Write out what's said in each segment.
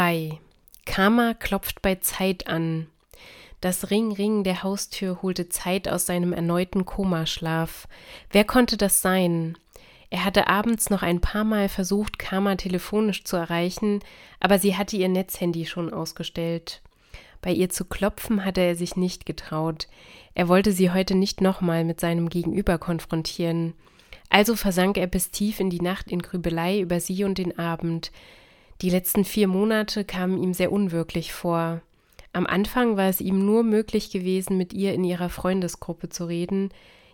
3. Karma klopft bei Zeit an. Das Ring-Ring der Haustür holte Zeit aus seinem erneuten Komaschlaf. Wer konnte das sein? Er hatte abends noch ein paar Mal versucht, Karma telefonisch zu erreichen, aber sie hatte ihr Netzhandy schon ausgestellt. Bei ihr zu klopfen hatte er sich nicht getraut. Er wollte sie heute nicht nochmal mit seinem Gegenüber konfrontieren. Also versank er bis tief in die Nacht in Grübelei über sie und den Abend. Die letzten vier Monate kamen ihm sehr unwirklich vor. Am Anfang war es ihm nur möglich gewesen, mit ihr in ihrer Freundesgruppe zu reden,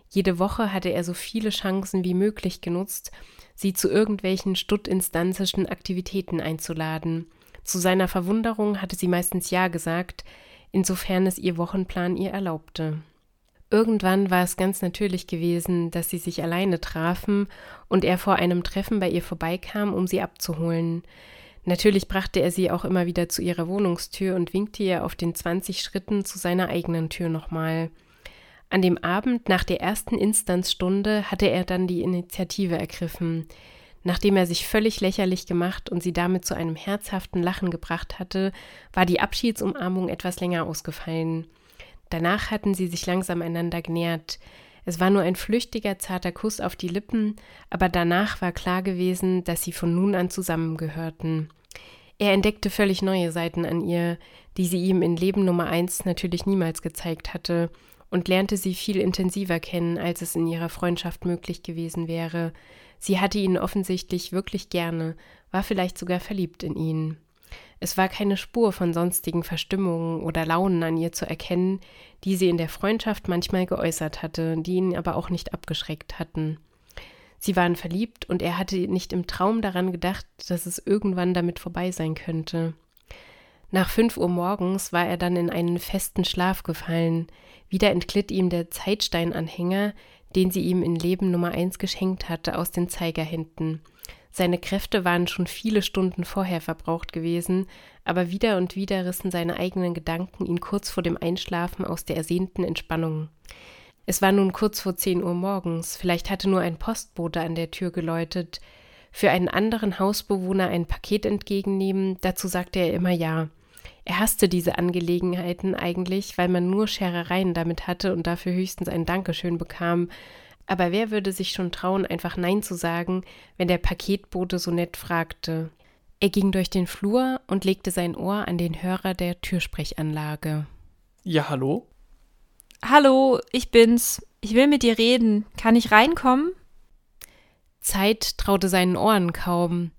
jede Woche hatte er so viele Chancen wie möglich genutzt, sie zu irgendwelchen stuttinstanzischen Aktivitäten einzuladen. Zu seiner Verwunderung hatte sie meistens Ja gesagt, insofern es ihr Wochenplan ihr erlaubte. Irgendwann war es ganz natürlich gewesen, dass sie sich alleine trafen und er vor einem Treffen bei ihr vorbeikam, um sie abzuholen. Natürlich brachte er sie auch immer wieder zu ihrer Wohnungstür und winkte ihr auf den 20 Schritten zu seiner eigenen Tür nochmal. An dem Abend nach der ersten Instanzstunde hatte er dann die Initiative ergriffen. Nachdem er sich völlig lächerlich gemacht und sie damit zu einem herzhaften Lachen gebracht hatte, war die Abschiedsumarmung etwas länger ausgefallen. Danach hatten sie sich langsam einander genähert. Es war nur ein flüchtiger, zarter Kuss auf die Lippen, aber danach war klar gewesen, dass sie von nun an zusammengehörten. Er entdeckte völlig neue Seiten an ihr, die sie ihm in Leben Nummer eins natürlich niemals gezeigt hatte, und lernte sie viel intensiver kennen, als es in ihrer Freundschaft möglich gewesen wäre. Sie hatte ihn offensichtlich wirklich gerne, war vielleicht sogar verliebt in ihn. Es war keine Spur von sonstigen Verstimmungen oder Launen an ihr zu erkennen, die sie in der Freundschaft manchmal geäußert hatte, die ihn aber auch nicht abgeschreckt hatten. Sie waren verliebt und er hatte nicht im Traum daran gedacht, dass es irgendwann damit vorbei sein könnte. Nach fünf Uhr morgens war er dann in einen festen Schlaf gefallen. Wieder entglitt ihm der Zeitsteinanhänger, den sie ihm in Leben Nummer eins geschenkt hatte, aus den Zeigerhänden. Seine Kräfte waren schon viele Stunden vorher verbraucht gewesen, aber wieder und wieder rissen seine eigenen Gedanken ihn kurz vor dem Einschlafen aus der ersehnten Entspannung. Es war nun kurz vor zehn Uhr morgens, vielleicht hatte nur ein Postbote an der Tür geläutet. Für einen anderen Hausbewohner ein Paket entgegennehmen, dazu sagte er immer ja. Er hasste diese Angelegenheiten eigentlich, weil man nur Scherereien damit hatte und dafür höchstens ein Dankeschön bekam. Aber wer würde sich schon trauen, einfach Nein zu sagen, wenn der Paketbote so nett fragte? Er ging durch den Flur und legte sein Ohr an den Hörer der Türsprechanlage. Ja, hallo? Hallo, ich bin's. Ich will mit dir reden. Kann ich reinkommen? Zeit traute seinen Ohren kaum.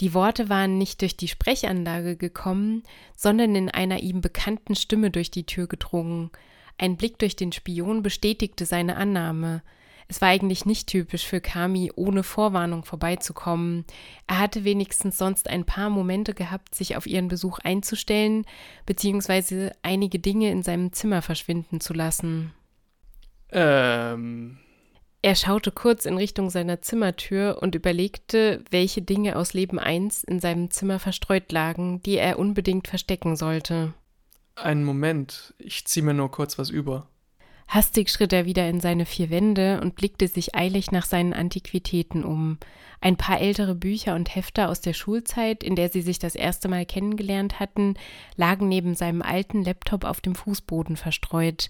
Die Worte waren nicht durch die Sprechanlage gekommen, sondern in einer ihm bekannten Stimme durch die Tür gedrungen. Ein Blick durch den Spion bestätigte seine Annahme. Es war eigentlich nicht typisch für Kami, ohne Vorwarnung vorbeizukommen. Er hatte wenigstens sonst ein paar Momente gehabt, sich auf ihren Besuch einzustellen, beziehungsweise einige Dinge in seinem Zimmer verschwinden zu lassen. Ähm, er schaute kurz in Richtung seiner Zimmertür und überlegte, welche Dinge aus Leben 1 in seinem Zimmer verstreut lagen, die er unbedingt verstecken sollte. Einen Moment, ich zieh mir nur kurz was über. Hastig schritt er wieder in seine vier Wände und blickte sich eilig nach seinen Antiquitäten um. Ein paar ältere Bücher und Hefte aus der Schulzeit, in der sie sich das erste Mal kennengelernt hatten, lagen neben seinem alten Laptop auf dem Fußboden verstreut.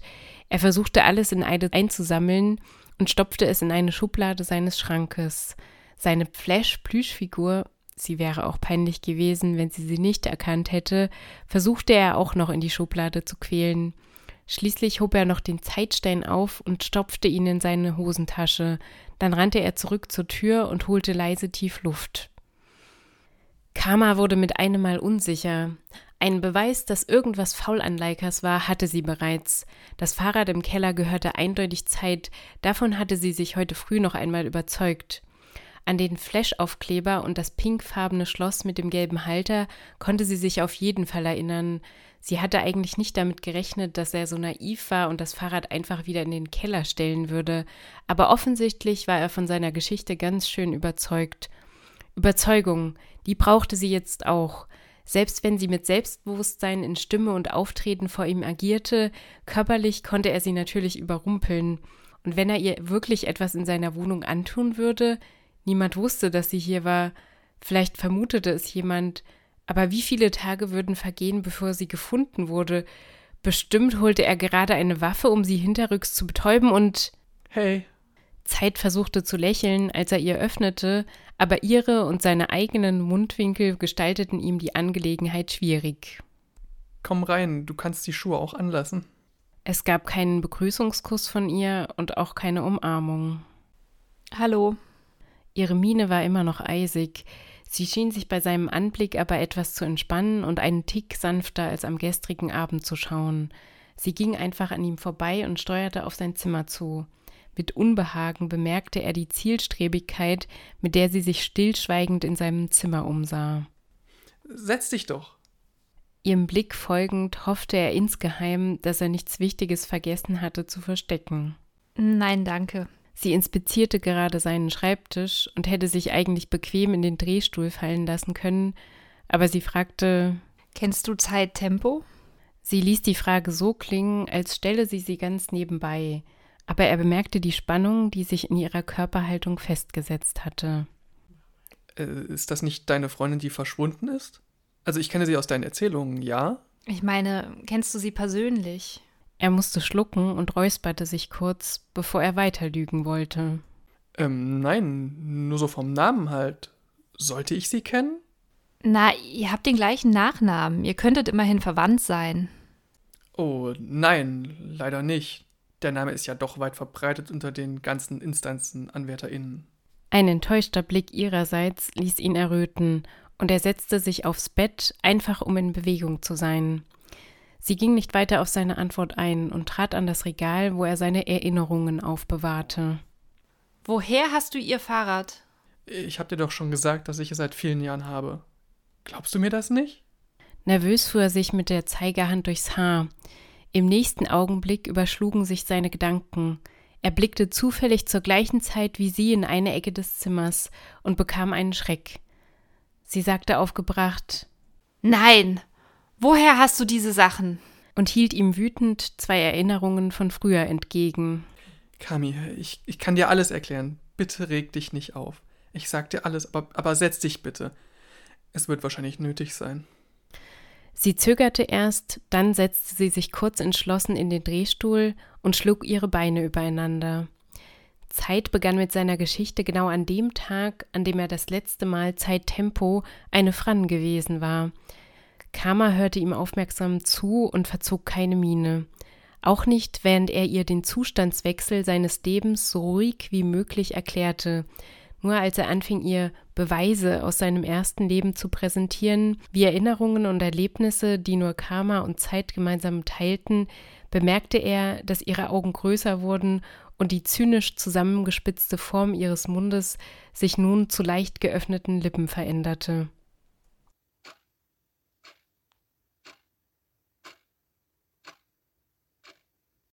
Er versuchte alles in Eide einzusammeln und stopfte es in eine Schublade seines Schrankes. Seine Flash-Plüschfigur, sie wäre auch peinlich gewesen, wenn sie sie nicht erkannt hätte, versuchte er auch noch in die Schublade zu quälen. Schließlich hob er noch den Zeitstein auf und stopfte ihn in seine Hosentasche. Dann rannte er zurück zur Tür und holte leise tief Luft. Karma wurde mit einem Mal unsicher. Ein Beweis, dass irgendwas faul an Leikas war, hatte sie bereits. Das Fahrrad im Keller gehörte eindeutig Zeit, davon hatte sie sich heute früh noch einmal überzeugt. An den Flash-Aufkleber und das pinkfarbene Schloss mit dem gelben Halter konnte sie sich auf jeden Fall erinnern. Sie hatte eigentlich nicht damit gerechnet, dass er so naiv war und das Fahrrad einfach wieder in den Keller stellen würde, aber offensichtlich war er von seiner Geschichte ganz schön überzeugt. Überzeugung, die brauchte sie jetzt auch. Selbst wenn sie mit Selbstbewusstsein in Stimme und Auftreten vor ihm agierte, körperlich konnte er sie natürlich überrumpeln. Und wenn er ihr wirklich etwas in seiner Wohnung antun würde, niemand wusste, dass sie hier war, vielleicht vermutete es jemand, Aber wie viele Tage würden vergehen, bevor sie gefunden wurde? Bestimmt holte er gerade eine Waffe, um sie hinterrücks zu betäuben und. Hey. Zeit versuchte zu lächeln, als er ihr öffnete, aber ihre und seine eigenen Mundwinkel gestalteten ihm die Angelegenheit schwierig. Komm rein, du kannst die Schuhe auch anlassen. Es gab keinen Begrüßungskuss von ihr und auch keine Umarmung. Hallo. Ihre Miene war immer noch eisig. Sie schien sich bei seinem Anblick aber etwas zu entspannen und einen Tick sanfter als am gestrigen Abend zu schauen. Sie ging einfach an ihm vorbei und steuerte auf sein Zimmer zu. Mit Unbehagen bemerkte er die Zielstrebigkeit, mit der sie sich stillschweigend in seinem Zimmer umsah. Setz dich doch. Ihrem Blick folgend hoffte er insgeheim, dass er nichts Wichtiges vergessen hatte zu verstecken. Nein, danke. Sie inspizierte gerade seinen Schreibtisch und hätte sich eigentlich bequem in den Drehstuhl fallen lassen können, aber sie fragte Kennst du Zeittempo? Sie ließ die Frage so klingen, als stelle sie sie ganz nebenbei, aber er bemerkte die Spannung, die sich in ihrer Körperhaltung festgesetzt hatte. Äh, ist das nicht deine Freundin, die verschwunden ist? Also ich kenne sie aus deinen Erzählungen, ja? Ich meine, kennst du sie persönlich? Er musste schlucken und räusperte sich kurz, bevor er weiter lügen wollte. Ähm, nein, nur so vom Namen halt. Sollte ich sie kennen? Na, ihr habt den gleichen Nachnamen. Ihr könntet immerhin verwandt sein. Oh, nein, leider nicht. Der Name ist ja doch weit verbreitet unter den ganzen Instanzen AnwärterInnen. Ein enttäuschter Blick ihrerseits ließ ihn erröten, und er setzte sich aufs Bett, einfach um in Bewegung zu sein. Sie ging nicht weiter auf seine Antwort ein und trat an das Regal, wo er seine Erinnerungen aufbewahrte. Woher hast du ihr Fahrrad? Ich hab dir doch schon gesagt, dass ich es seit vielen Jahren habe. Glaubst du mir das nicht? Nervös fuhr er sich mit der Zeigerhand durchs Haar. Im nächsten Augenblick überschlugen sich seine Gedanken. Er blickte zufällig zur gleichen Zeit wie sie in eine Ecke des Zimmers und bekam einen Schreck. Sie sagte aufgebracht Nein. Woher hast du diese Sachen? und hielt ihm wütend zwei Erinnerungen von früher entgegen. Kami, ich, ich kann dir alles erklären. Bitte reg dich nicht auf. Ich sag dir alles, aber, aber setz dich bitte. Es wird wahrscheinlich nötig sein. Sie zögerte erst, dann setzte sie sich kurz entschlossen in den Drehstuhl und schlug ihre Beine übereinander. Zeit begann mit seiner Geschichte genau an dem Tag, an dem er das letzte Mal Zeittempo eine Fran gewesen war. Karma hörte ihm aufmerksam zu und verzog keine Miene. Auch nicht, während er ihr den Zustandswechsel seines Lebens so ruhig wie möglich erklärte, nur als er anfing, ihr Beweise aus seinem ersten Leben zu präsentieren, wie Erinnerungen und Erlebnisse, die nur Karma und Zeit gemeinsam teilten, bemerkte er, dass ihre Augen größer wurden und die zynisch zusammengespitzte Form ihres Mundes sich nun zu leicht geöffneten Lippen veränderte.